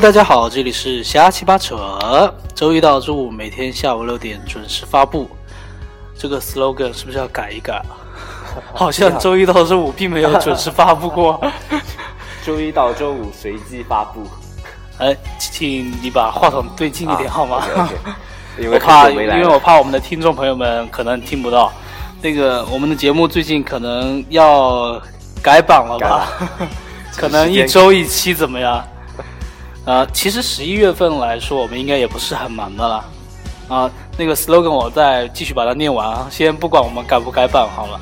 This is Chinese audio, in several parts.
Hello，大家好，这里是瞎七八扯，周一到周五每天下午六点准时发布。这个 slogan 是不是要改一改啊？好像周一到周五并没有准时发布过。周一到周五随机发布。哎，请你把话筒对近一点好吗？因为我怕，因为我怕我们的听众朋友们可能听不到。那个，我们的节目最近可能要改版了吧？可能一周一期怎么样？呃，其实十一月份来说，我们应该也不是很忙的了。啊，那个 slogan 我再继续把它念完啊，先不管我们该不该办好了。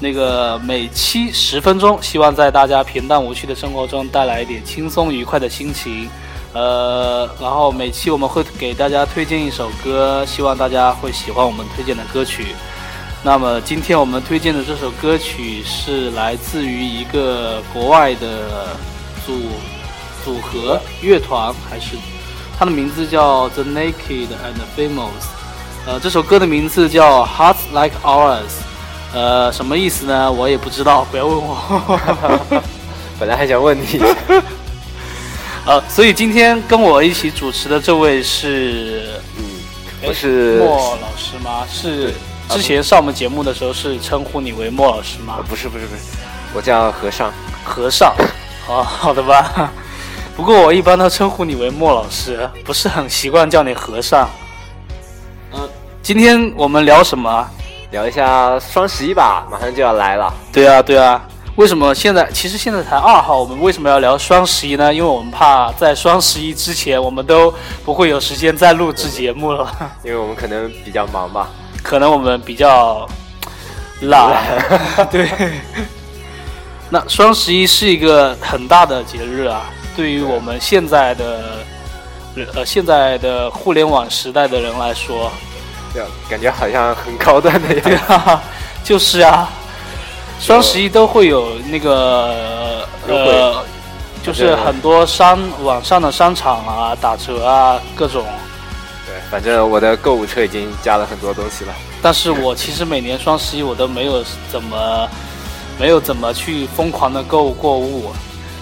那个每期十分钟，希望在大家平淡无趣的生活中带来一点轻松愉快的心情。呃，然后每期我们会给大家推荐一首歌，希望大家会喜欢我们推荐的歌曲。那么今天我们推荐的这首歌曲是来自于一个国外的组组合乐团，还是他的名字叫 The Naked and Famous。呃，这首歌的名字叫 Hearts Like Ours。呃，什么意思呢？我也不知道，不要问我。本来还想问你。呃，所以今天跟我一起主持的这位是，嗯，我是莫老师吗？是。之前上我们节目的时候是称呼你为莫老师吗？不是不是不是，我叫和尚。和尚，哦，好的吧。不过我一般都称呼你为莫老师，不是很习惯叫你和尚。嗯，今天我们聊什么？聊一下双十一吧，马上就要来了。对啊对啊，为什么现在？其实现在才二号，我们为什么要聊双十一呢？因为我们怕在双十一之前，我们都不会有时间再录制节目了。因为我们可能比较忙吧。可能我们比较懒，对。那双十一是一个很大的节日啊，对于我们现在的呃现在的互联网时代的人来说，对感觉好像很高端的样子。就是啊，双十一都会有那个呃，就是很多商网上的商场啊打折啊各种。对反正我的购物车已经加了很多东西了，但是我其实每年双十一我都没有怎么，没有怎么去疯狂的购过物，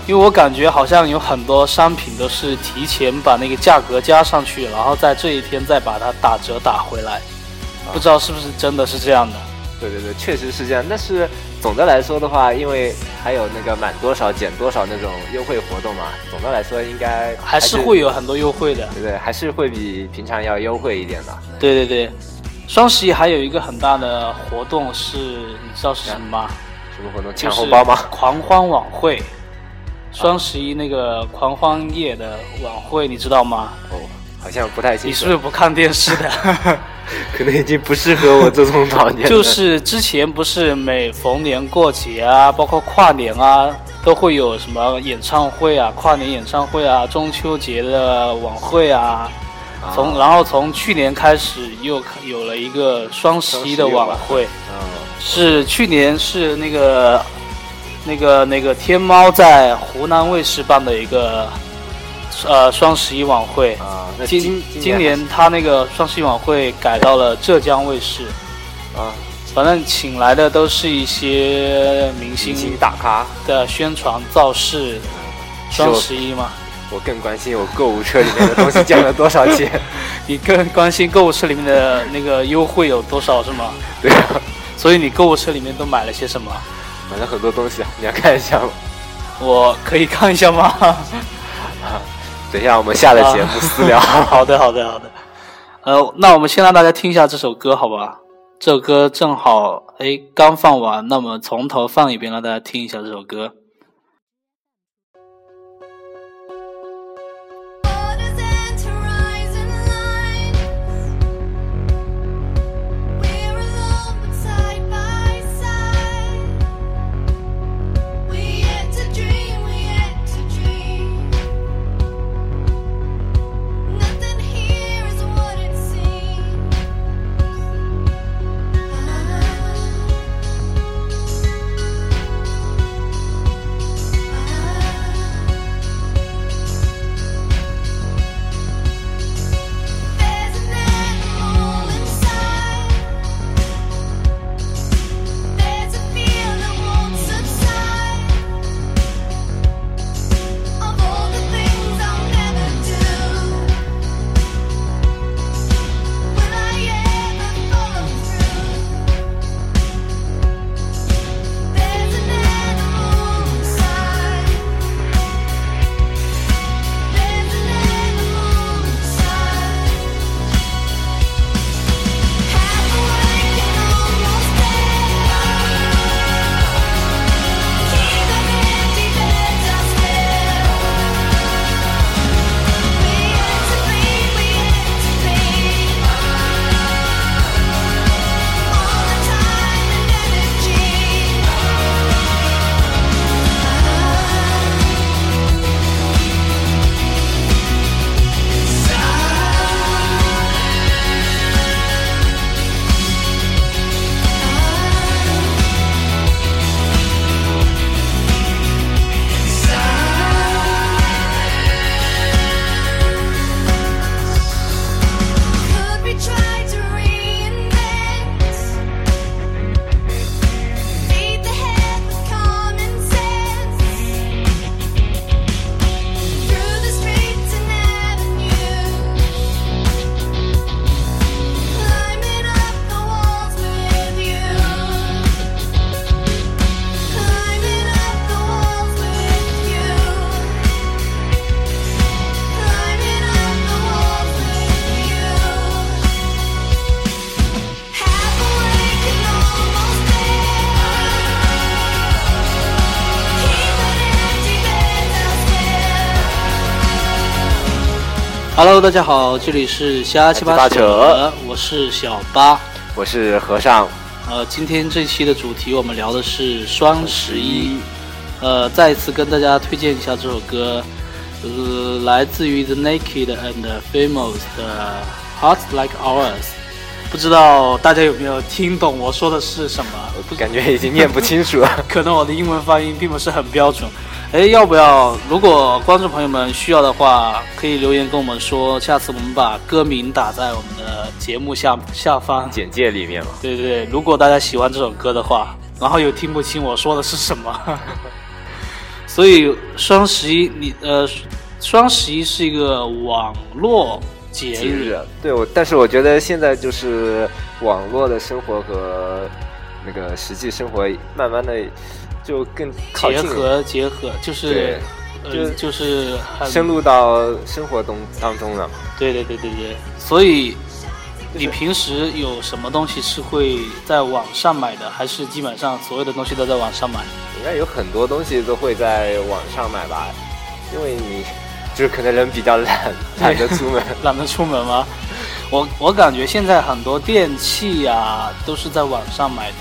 因为我感觉好像有很多商品都是提前把那个价格加上去，然后在这一天再把它打折打回来，不知道是不是真的是这样的。对对对，确实是这样，但是。总的来说的话，因为还有那个满多少减多少那种优惠活动嘛，总的来说应该还是会有很多优惠的，对对？还是会比平常要优惠一点的。对对对，双十一还有一个很大的活动是，你知道是什么吗？什么活动？抢红包吗？狂欢晚会，双十一那个狂欢夜的晚会，你知道吗？哦，好像不太清楚。你是不是不看电视的？可能已经不适合我这种老年。就是之前不是每逢年过节啊，包括跨年啊，都会有什么演唱会啊，跨年演唱会啊，中秋节的晚会啊。从然后从去年开始又有了一个双十一的晚会。是去年是那个那个那个天猫在湖南卫视办的一个。呃，双十一晚会啊，今今年他那个双十一晚会改到了浙江卫视，啊，反正请来的都是一些明星大咖的宣传造势。双十一嘛，我更关心我购物车里面的东西降了多少钱。你更关心购物车里面的那个优惠有多少是吗？对啊，所以你购物车里面都买了些什么？买了很多东西啊，你要看一下吗？我可以看一下吗？等一下，我们下了节目私聊。好的，好的，好的。呃，那我们先让大家听一下这首歌，好吧？这首歌正好，哎，刚放完，那么从头放一遍，让大家听一下这首歌。Hello，大家好，这里是瞎七八扯，我是小八，我是和尚。呃，今天这期的主题我们聊的是双十一。呃，再一次跟大家推荐一下这首歌，呃，来自于 The Naked and Famous 的《Hearts Like Ours》。不知道大家有没有听懂我说的是什么？我感觉已经念不清楚了，可能我的英文发音并不是很标准。哎，要不要？如果观众朋友们需要的话，可以留言跟我们说，下次我们把歌名打在我们的节目下下方简介里面嘛。对对对，如果大家喜欢这首歌的话，然后又听不清我说的是什么，所以双十一，你呃，双十一是一个网络节日。对，我但是我觉得现在就是网络的生活和那个实际生活慢慢的。就更结合结合，就是就就是深入到生活中当中了。对对对对对，所以你平时有什么东西是会在网上买的，还是基本上所有的东西都在网上买？应该有很多东西都会在网上买吧，因为你就是可能人比较懒，懒得出门，懒得出门吗？我我感觉现在很多电器呀都是在网上买的。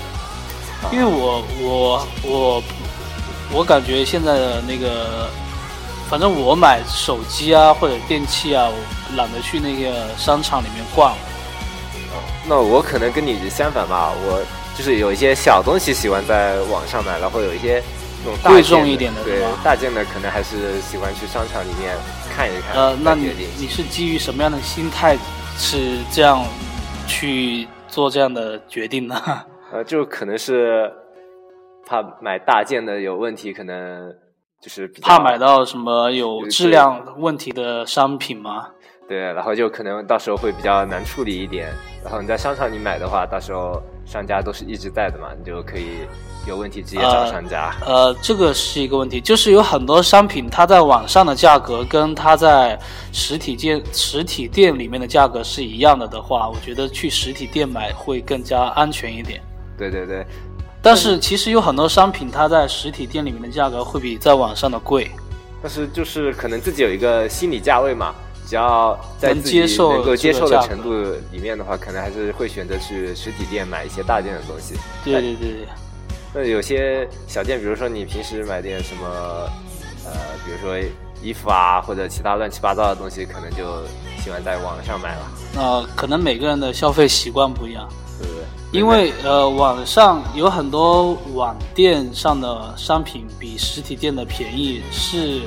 因为我我我我感觉现在的那个，反正我买手机啊或者电器啊，我懒得去那个商场里面逛。那我可能跟你相反吧，我就是有一些小东西喜欢在网上买，然后有一些那种贵重一点的，对大件的可能还是喜欢去商场里面看一看。呃，那你你是基于什么样的心态是这样去做这样的决定呢？呃，就可能是怕买大件的有问题，可能就是怕买到什么有质量问题的商品吗？对，然后就可能到时候会比较难处理一点。然后你在商场里买的话，到时候商家都是一直在的嘛，你就可以有问题直接找商家。呃，这个是一个问题，就是有很多商品它在网上的价格跟它在实体店实体店里面的价格是一样的的话，我觉得去实体店买会更加安全一点。对对对，但是其实有很多商品，它在实体店里面的价格会比在网上的贵。但是就是可能自己有一个心理价位嘛，只要在能接受能够接受的程度里面的话，可能还是会选择去实体店买一些大件的东西。对对对对。那有些小店，比如说你平时买点什么，呃，比如说衣服啊，或者其他乱七八糟的东西，可能就喜欢在网上买了。呃，可能每个人的消费习惯不一样。因为呃，网上有很多网店上的商品比实体店的便宜，是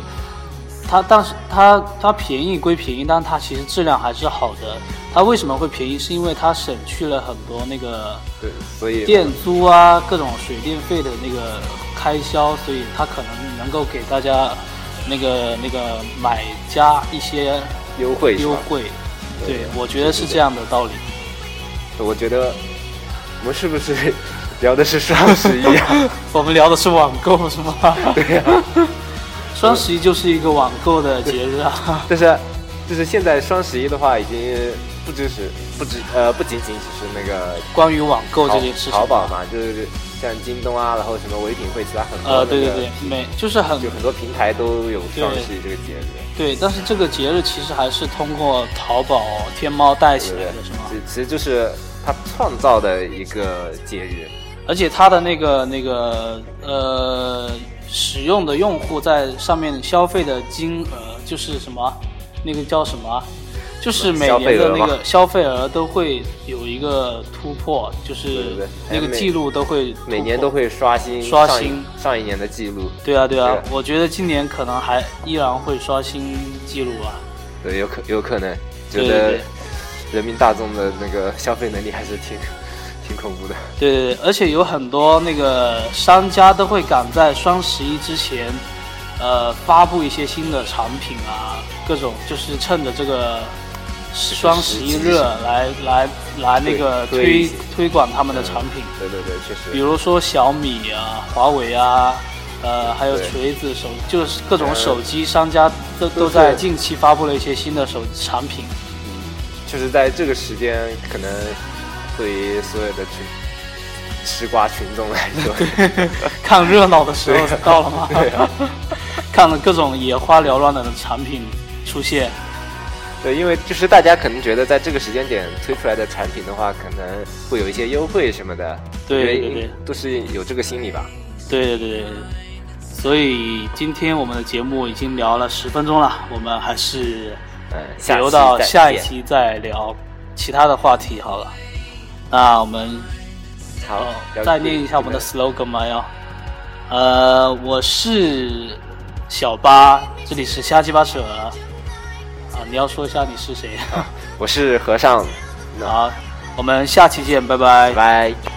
它，但是它它便宜归便宜，但它其实质量还是好的。它为什么会便宜？是因为它省去了很多那个对，所以店租啊，各种水电费的那个开销，所以它可能能够给大家那个那个买家一些优惠优惠。对，我觉得是这样的道理。我觉得。我们是不是 聊的是双十一啊？我们聊的是网购是吗？对呀，双十一就是一个网购的节日啊。但是，就是现在双十一的话，已经不只是不止呃，不仅仅只是那个关于网购这件事情。淘宝嘛，就是像京东啊，然后什么唯品会，其他很多呃，对对对，每就是很就很多平台都有双十一这个节日。对，但是这个节日其实还是通过淘宝、天猫带起来的，是吗？其实就是。他创造的一个节日，而且他的那个那个呃，使用的用户在上面消费的金额就是什么，那个叫什么，就是每年的那个消费额都会有一个突破，就是那个记录都会每年都会刷新刷新。上一年的记录。对啊对啊，我觉得今年可能还依然会刷新记录啊。对，有可有可能，觉得。人民大众的那个消费能力还是挺 挺恐怖的。对对对，而且有很多那个商家都会赶在双十一之前，呃，发布一些新的产品啊，各种就是趁着这个双十一热来来来那个推推广他们的产品。对对对，确实。比如说小米啊、华为啊，呃，还有锤子手，就是各种手机商家都都在近期发布了一些新的手产品。就是在这个时间，可能对于所有的群吃瓜群众来说，看热闹的时候到了吗？看了各种眼花缭乱的产品出现。对，因为就是大家可能觉得在这个时间点推出来的产品的话，可能会有一些优惠什么的。对对对，都是有这个心理吧。对对对对。所以今天我们的节目已经聊了十分钟了，我们还是留到下一期再聊其他的话题好了。那我们好再念一下我们的 slogan 吗？要呃，我是小八，这里是瞎鸡巴扯啊。你要说一下你是谁？我是和尚。好，我们下期见，拜拜。拜。